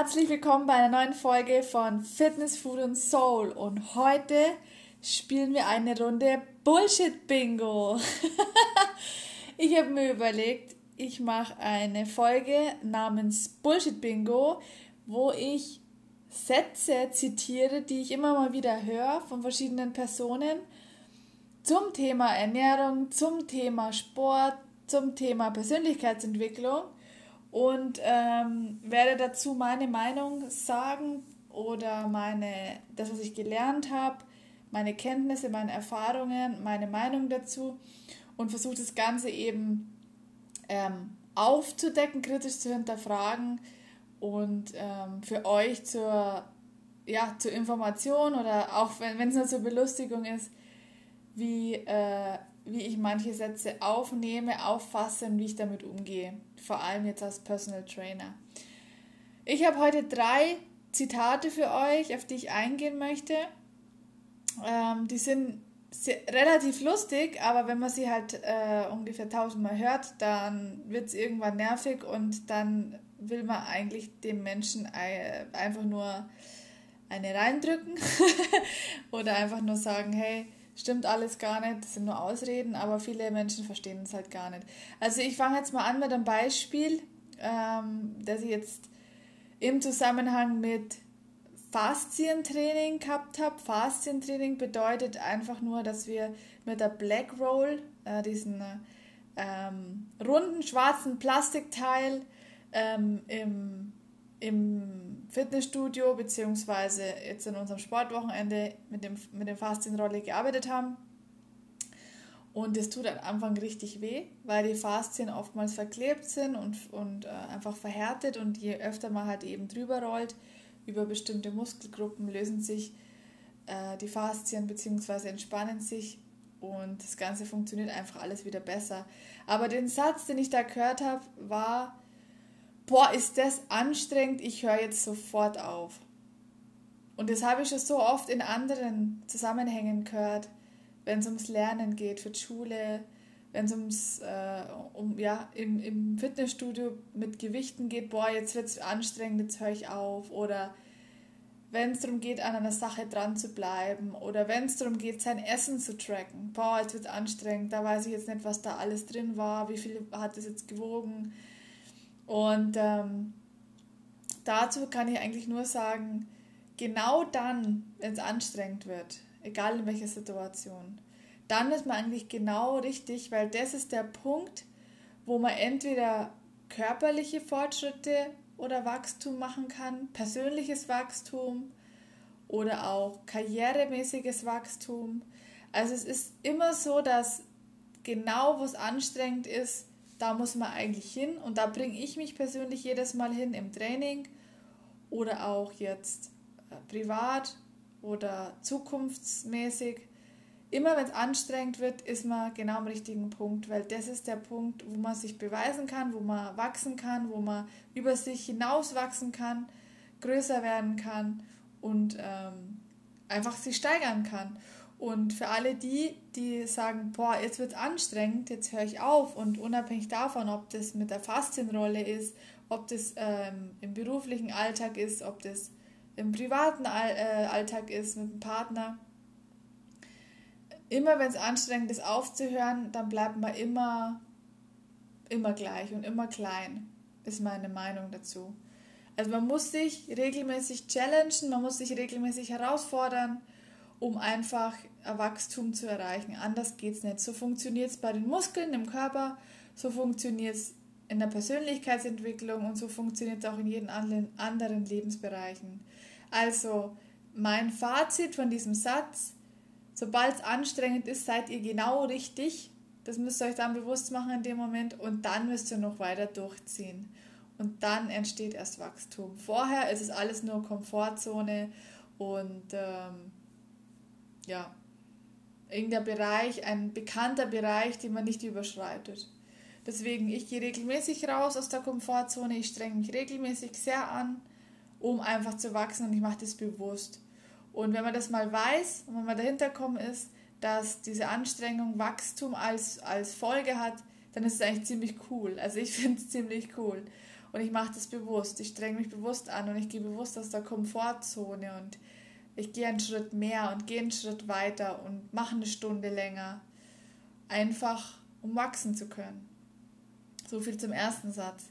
Herzlich willkommen bei einer neuen Folge von Fitness, Food und Soul. Und heute spielen wir eine Runde Bullshit Bingo. ich habe mir überlegt, ich mache eine Folge namens Bullshit Bingo, wo ich Sätze zitiere, die ich immer mal wieder höre von verschiedenen Personen zum Thema Ernährung, zum Thema Sport, zum Thema Persönlichkeitsentwicklung und ähm, werde dazu meine Meinung sagen oder meine, das, was ich gelernt habe, meine Kenntnisse, meine Erfahrungen, meine Meinung dazu und versuche das Ganze eben ähm, aufzudecken, kritisch zu hinterfragen und ähm, für euch zur, ja, zur Information oder auch wenn es nur zur Belustigung ist, wie äh, wie ich manche Sätze aufnehme, auffasse und wie ich damit umgehe. Vor allem jetzt als Personal Trainer. Ich habe heute drei Zitate für euch, auf die ich eingehen möchte. Ähm, die sind sehr, relativ lustig, aber wenn man sie halt äh, ungefähr tausendmal hört, dann wird es irgendwann nervig und dann will man eigentlich dem Menschen äh, einfach nur eine reindrücken oder einfach nur sagen, hey, stimmt alles gar nicht, das sind nur Ausreden, aber viele Menschen verstehen es halt gar nicht. Also ich fange jetzt mal an mit einem Beispiel, ähm, das ich jetzt im Zusammenhang mit Faszientraining gehabt habe. Faszientraining bedeutet einfach nur, dass wir mit der Black Roll, äh, diesen ähm, runden schwarzen Plastikteil ähm, im, im Fitnessstudio beziehungsweise jetzt in unserem Sportwochenende mit dem, mit dem Faszienrolle gearbeitet haben. Und es tut am Anfang richtig weh, weil die Faszien oftmals verklebt sind und, und äh, einfach verhärtet. Und je öfter man halt eben drüber rollt, über bestimmte Muskelgruppen lösen sich äh, die Faszien bzw. entspannen sich und das Ganze funktioniert einfach alles wieder besser. Aber den Satz, den ich da gehört habe, war, boah, ist das anstrengend, ich höre jetzt sofort auf. Und das habe ich schon so oft in anderen Zusammenhängen gehört, wenn es ums Lernen geht, für die Schule, wenn es ums, äh, um, ja, im, im Fitnessstudio mit Gewichten geht, boah, jetzt wird es anstrengend, jetzt höre ich auf. Oder wenn es darum geht, an einer Sache dran zu bleiben. Oder wenn es darum geht, sein Essen zu tracken. Boah, jetzt wird es anstrengend, da weiß ich jetzt nicht, was da alles drin war, wie viel hat es jetzt gewogen und ähm, dazu kann ich eigentlich nur sagen, genau dann, wenn es anstrengend wird, egal in welcher Situation, dann ist man eigentlich genau richtig, weil das ist der Punkt, wo man entweder körperliche Fortschritte oder Wachstum machen kann, persönliches Wachstum oder auch karrieremäßiges Wachstum. Also es ist immer so, dass genau wo es anstrengend ist, da muss man eigentlich hin und da bringe ich mich persönlich jedes Mal hin im Training oder auch jetzt äh, privat oder zukunftsmäßig. Immer wenn es anstrengend wird, ist man genau am richtigen Punkt, weil das ist der Punkt, wo man sich beweisen kann, wo man wachsen kann, wo man über sich hinaus wachsen kann, größer werden kann und ähm, einfach sich steigern kann. Und für alle die, die sagen, boah, jetzt wird anstrengend, jetzt höre ich auf und unabhängig davon, ob das mit der Faszienrolle ist, ob das ähm, im beruflichen Alltag ist, ob das im privaten All äh, Alltag ist mit einem Partner, immer wenn es anstrengend ist aufzuhören, dann bleibt man immer, immer gleich und immer klein, ist meine Meinung dazu. Also man muss sich regelmäßig challengen, man muss sich regelmäßig herausfordern, um einfach Wachstum zu erreichen. Anders geht es nicht. So funktioniert es bei den Muskeln im Körper, so funktioniert es in der Persönlichkeitsentwicklung und so funktioniert es auch in jeden anderen Lebensbereichen. Also mein Fazit von diesem Satz, sobald es anstrengend ist, seid ihr genau richtig. Das müsst ihr euch dann bewusst machen in dem Moment und dann müsst ihr noch weiter durchziehen. Und dann entsteht erst Wachstum. Vorher ist es alles nur Komfortzone und ähm, ja, irgendein Bereich, ein bekannter Bereich, den man nicht überschreitet. Deswegen, ich gehe regelmäßig raus aus der Komfortzone, ich strenge mich regelmäßig sehr an, um einfach zu wachsen und ich mache das bewusst. Und wenn man das mal weiß und wenn man dahinter kommen ist, dass diese Anstrengung Wachstum als, als Folge hat, dann ist es eigentlich ziemlich cool. Also ich finde es ziemlich cool. Und ich mache das bewusst. Ich strenge mich bewusst an und ich gehe bewusst aus der Komfortzone und ich gehe einen Schritt mehr und gehe einen Schritt weiter und mache eine Stunde länger. Einfach, um wachsen zu können. So viel zum ersten Satz.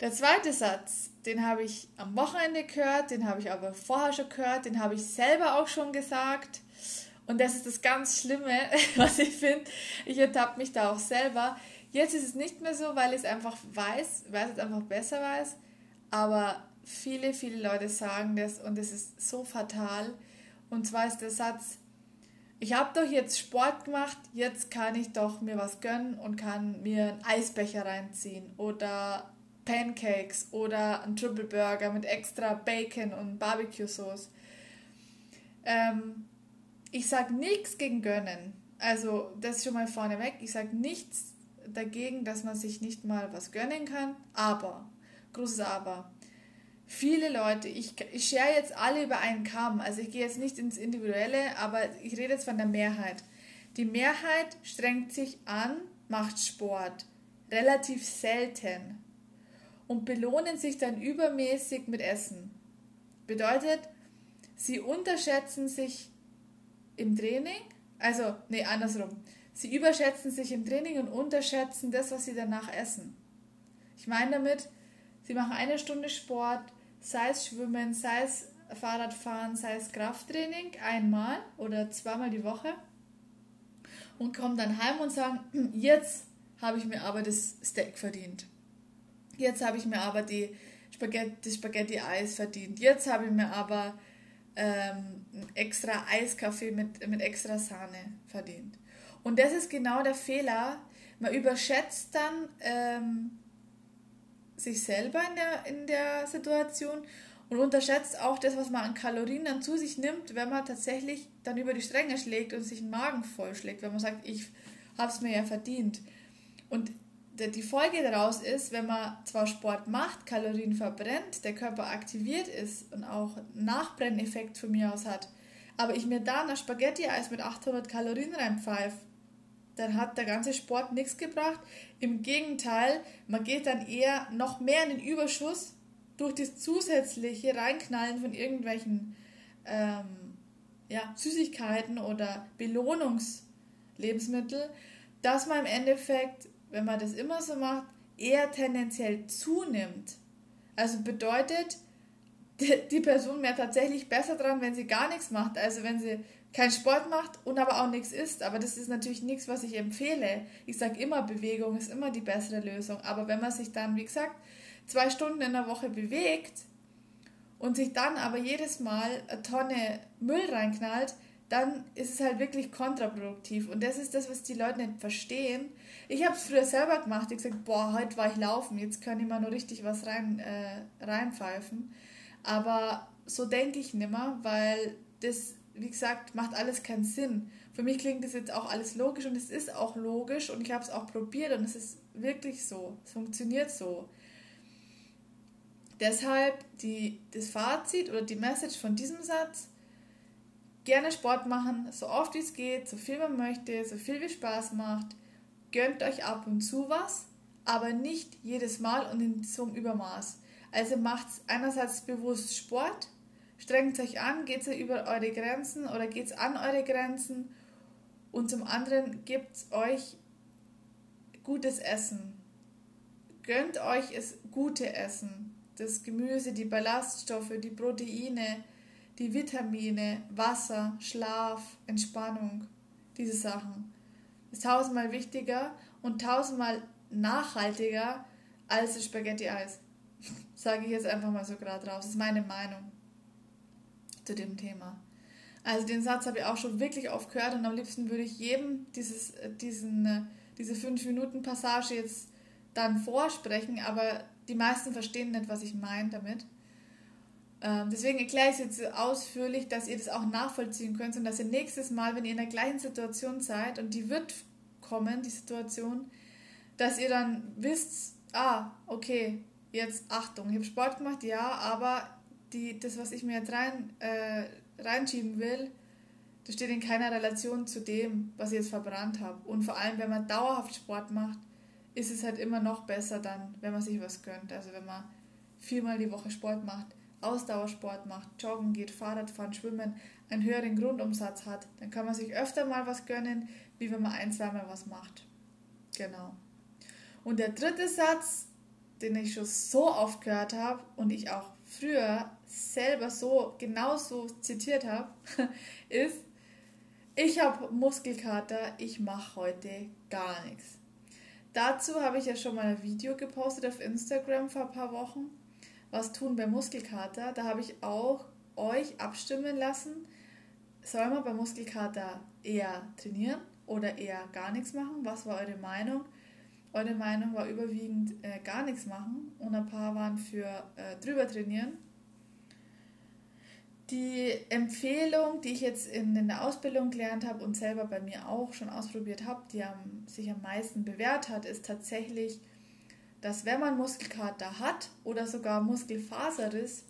Der zweite Satz, den habe ich am Wochenende gehört, den habe ich aber vorher schon gehört, den habe ich selber auch schon gesagt. Und das ist das ganz Schlimme, was ich finde. Ich ertappe mich da auch selber. Jetzt ist es nicht mehr so, weil ich es einfach weiß, weil es einfach besser weiß. Aber viele, viele Leute sagen das und es ist so fatal. Und zwar ist der Satz, ich habe doch jetzt Sport gemacht, jetzt kann ich doch mir was gönnen und kann mir einen Eisbecher reinziehen oder Pancakes oder einen Triple Burger mit extra Bacon und Barbecue-Sauce. Ähm, ich sage nichts gegen gönnen. Also das schon mal vorneweg. Ich sage nichts dagegen, dass man sich nicht mal was gönnen kann. Aber, großes Aber, viele Leute, ich, ich schere jetzt alle über einen Kamm, also ich gehe jetzt nicht ins Individuelle, aber ich rede jetzt von der Mehrheit. Die Mehrheit strengt sich an, macht Sport, relativ selten und belohnen sich dann übermäßig mit Essen. Bedeutet, sie unterschätzen sich im Training, also, nee, andersrum. Sie überschätzen sich im Training und unterschätzen das, was sie danach essen. Ich meine damit, sie machen eine Stunde Sport, sei es Schwimmen, sei es Fahrradfahren, sei es Krafttraining, einmal oder zweimal die Woche und kommen dann heim und sagen, jetzt habe ich mir aber das Steak verdient. Jetzt habe ich mir aber die Spaghetti, das Spaghetti-Eis verdient. Jetzt habe ich mir aber ähm, extra Eiskaffee mit, mit extra Sahne verdient. Und das ist genau der Fehler. Man überschätzt dann ähm, sich selber in der, in der Situation und unterschätzt auch das, was man an Kalorien dann zu sich nimmt, wenn man tatsächlich dann über die Stränge schlägt und sich den Magen vollschlägt, wenn man sagt, ich habe es mir ja verdient. Und die Folge daraus ist, wenn man zwar Sport macht, Kalorien verbrennt, der Körper aktiviert ist und auch Nachbrenneffekt von mir aus hat, aber ich mir da ein Spaghetti-Eis mit 800 Kalorien reinpfeife, dann hat der ganze Sport nichts gebracht. Im Gegenteil, man geht dann eher noch mehr in den Überschuss durch das zusätzliche Reinknallen von irgendwelchen ähm, ja, Süßigkeiten oder Belohnungslebensmittel, dass man im Endeffekt wenn man das immer so macht, eher tendenziell zunimmt. Also bedeutet, die Person wäre tatsächlich besser dran, wenn sie gar nichts macht. Also wenn sie keinen Sport macht und aber auch nichts isst. Aber das ist natürlich nichts, was ich empfehle. Ich sage immer, Bewegung ist immer die bessere Lösung. Aber wenn man sich dann, wie gesagt, zwei Stunden in der Woche bewegt und sich dann aber jedes Mal eine Tonne Müll reinknallt, dann ist es halt wirklich kontraproduktiv. Und das ist das, was die Leute nicht verstehen. Ich habe es früher selber gemacht. Ich gesagt, boah, heute war ich laufen, jetzt kann ich mal nur richtig was rein, äh, reinpfeifen. Aber so denke ich nimmer, weil das, wie gesagt, macht alles keinen Sinn. Für mich klingt das jetzt auch alles logisch und es ist auch logisch und ich habe es auch probiert und es ist wirklich so. Es funktioniert so. Deshalb die, das Fazit oder die Message von diesem Satz, gerne Sport machen, so oft wie es geht, so viel man möchte, so viel wie Spaß macht. Gönnt euch ab und zu was, aber nicht jedes Mal und in so einem Übermaß. Also macht einerseits bewusst Sport, strengt euch an, geht über eure Grenzen oder geht an eure Grenzen und zum anderen gibt euch gutes Essen. Gönnt euch es gute Essen. Das Gemüse, die Ballaststoffe, die Proteine, die Vitamine, Wasser, Schlaf, Entspannung, diese Sachen. Ist tausendmal wichtiger und tausendmal nachhaltiger als das Spaghetti-Eis. Sage ich jetzt einfach mal so gerade raus. Das ist meine Meinung zu dem Thema. Also den Satz habe ich auch schon wirklich oft gehört und am liebsten würde ich jedem dieses, diesen, äh, diese 5-Minuten-Passage jetzt dann vorsprechen, aber die meisten verstehen nicht, was ich meine damit. Ähm, deswegen erkläre ich es jetzt ausführlich, dass ihr das auch nachvollziehen könnt und dass ihr nächstes Mal, wenn ihr in der gleichen Situation seid und die wird kommen, die Situation, dass ihr dann wisst, ah, okay, jetzt Achtung, ich habe Sport gemacht, ja, aber die, das, was ich mir jetzt rein, äh, reinschieben will, das steht in keiner Relation zu dem, was ich jetzt verbrannt habe. Und vor allem, wenn man dauerhaft Sport macht, ist es halt immer noch besser dann, wenn man sich was gönnt. Also wenn man viermal die Woche Sport macht, Ausdauersport macht, joggen geht, Fahrradfahren, schwimmen, einen höheren Grundumsatz hat, dann kann man sich öfter mal was gönnen, wie wenn man ein, zweimal was macht. Genau. Und der dritte Satz, den ich schon so oft gehört habe und ich auch früher selber so genauso zitiert habe, ist, ich habe Muskelkater, ich mache heute gar nichts. Dazu habe ich ja schon mal ein Video gepostet auf Instagram vor ein paar Wochen. Was tun bei Muskelkater? Da habe ich auch euch abstimmen lassen. Soll man bei Muskelkater eher trainieren oder eher gar nichts machen? Was war eure Meinung? Eure Meinung war überwiegend äh, gar nichts machen und ein paar waren für äh, drüber trainieren. Die Empfehlung, die ich jetzt in, in der Ausbildung gelernt habe und selber bei mir auch schon ausprobiert habe, die am, sich am meisten bewährt hat, ist tatsächlich, dass wenn man Muskelkater hat oder sogar Muskelfaserriss,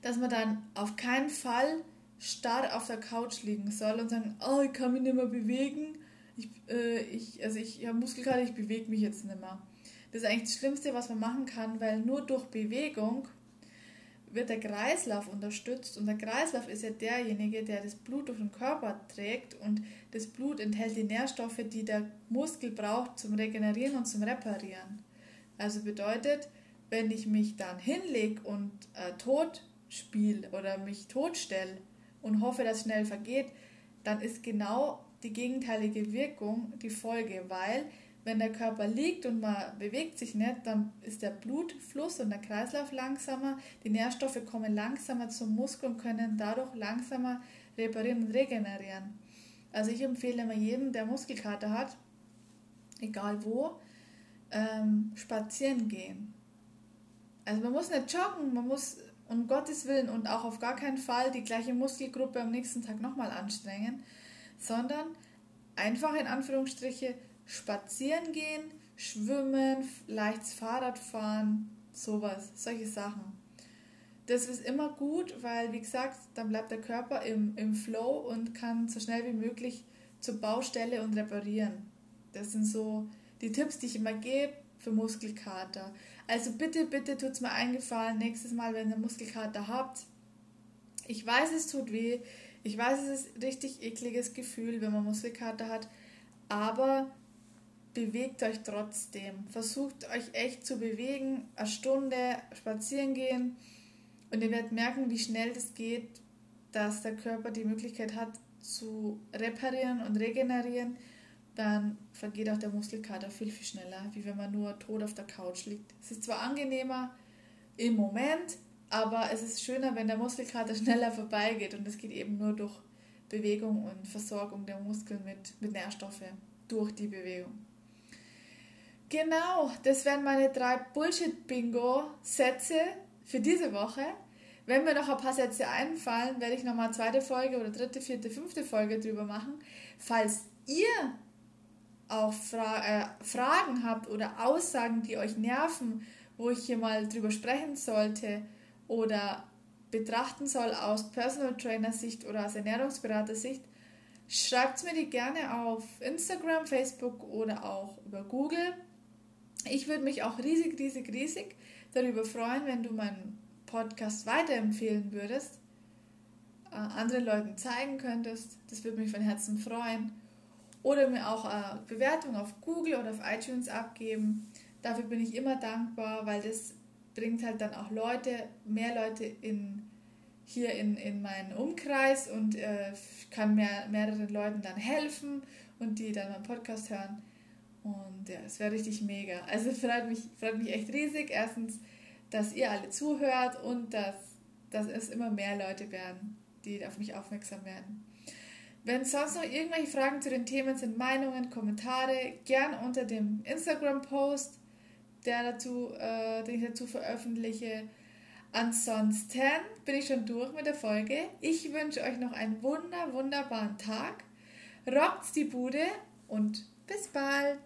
dass man dann auf keinen Fall starr auf der Couch liegen soll und sagen, oh, ich kann mich nicht mehr bewegen, ich, äh, ich, also ich habe Muskelkater, ich bewege mich jetzt nicht mehr. Das ist eigentlich das Schlimmste, was man machen kann, weil nur durch Bewegung wird der Kreislauf unterstützt und der Kreislauf ist ja derjenige, der das Blut durch den Körper trägt und das Blut enthält die Nährstoffe, die der Muskel braucht zum Regenerieren und zum Reparieren. Also bedeutet, wenn ich mich dann hinlege und äh, tot spiele oder mich totstelle und hoffe, dass es schnell vergeht, dann ist genau die gegenteilige Wirkung die Folge, weil wenn der Körper liegt und man bewegt sich nicht, dann ist der Blutfluss und der Kreislauf langsamer, die Nährstoffe kommen langsamer zum Muskel und können dadurch langsamer reparieren und regenerieren. Also ich empfehle immer jedem, der Muskelkater hat, egal wo, ähm, spazieren gehen. Also man muss nicht joggen, man muss um Gottes Willen und auch auf gar keinen Fall die gleiche Muskelgruppe am nächsten Tag nochmal anstrengen, sondern einfach in Anführungsstriche spazieren gehen, schwimmen, leichtes Fahrrad fahren, sowas, solche Sachen. Das ist immer gut, weil, wie gesagt, dann bleibt der Körper im, im Flow und kann so schnell wie möglich zur Baustelle und reparieren. Das sind so die Tipps, die ich immer gebe für Muskelkater. Also bitte, bitte tut es mir eingefallen, nächstes Mal, wenn ihr Muskelkater habt. Ich weiß, es tut weh. Ich weiß, es ist ein richtig ekliges Gefühl, wenn man Muskelkater hat. Aber bewegt euch trotzdem. Versucht euch echt zu bewegen, eine Stunde spazieren gehen und ihr werdet merken, wie schnell das geht, dass der Körper die Möglichkeit hat zu reparieren und regenerieren. Dann vergeht auch der Muskelkater viel, viel schneller, wie wenn man nur tot auf der Couch liegt. Es ist zwar angenehmer im Moment, aber es ist schöner, wenn der Muskelkater schneller vorbeigeht und es geht eben nur durch Bewegung und Versorgung der Muskeln mit, mit Nährstoffen durch die Bewegung. Genau, das wären meine drei Bullshit-Bingo-Sätze für diese Woche. Wenn mir noch ein paar Sätze einfallen, werde ich nochmal eine zweite Folge oder dritte, vierte, fünfte Folge drüber machen. Falls ihr auch Fra äh, Fragen habt oder Aussagen, die euch nerven, wo ich hier mal drüber sprechen sollte oder betrachten soll aus Personal Trainer Sicht oder aus Ernährungsberater Sicht, schreibt mir die gerne auf Instagram, Facebook oder auch über Google. Ich würde mich auch riesig, riesig, riesig darüber freuen, wenn du meinen Podcast weiterempfehlen würdest, äh, anderen Leuten zeigen könntest. Das würde mich von Herzen freuen. Oder mir auch eine Bewertung auf Google oder auf iTunes abgeben. Dafür bin ich immer dankbar, weil das bringt halt dann auch Leute, mehr Leute in, hier in, in meinen Umkreis und äh, kann mehr, mehreren Leuten dann helfen und die dann meinen Podcast hören. Und ja, es wäre richtig mega. Also freut mich, freut mich echt riesig. Erstens, dass ihr alle zuhört und dass, dass es immer mehr Leute werden, die auf mich aufmerksam werden. Wenn sonst noch irgendwelche Fragen zu den Themen sind, Meinungen, Kommentare, gern unter dem Instagram-Post, der dazu, äh, den ich dazu veröffentliche. Ansonsten bin ich schon durch mit der Folge. Ich wünsche euch noch einen wunder, wunderbaren Tag. Rockt die Bude und bis bald!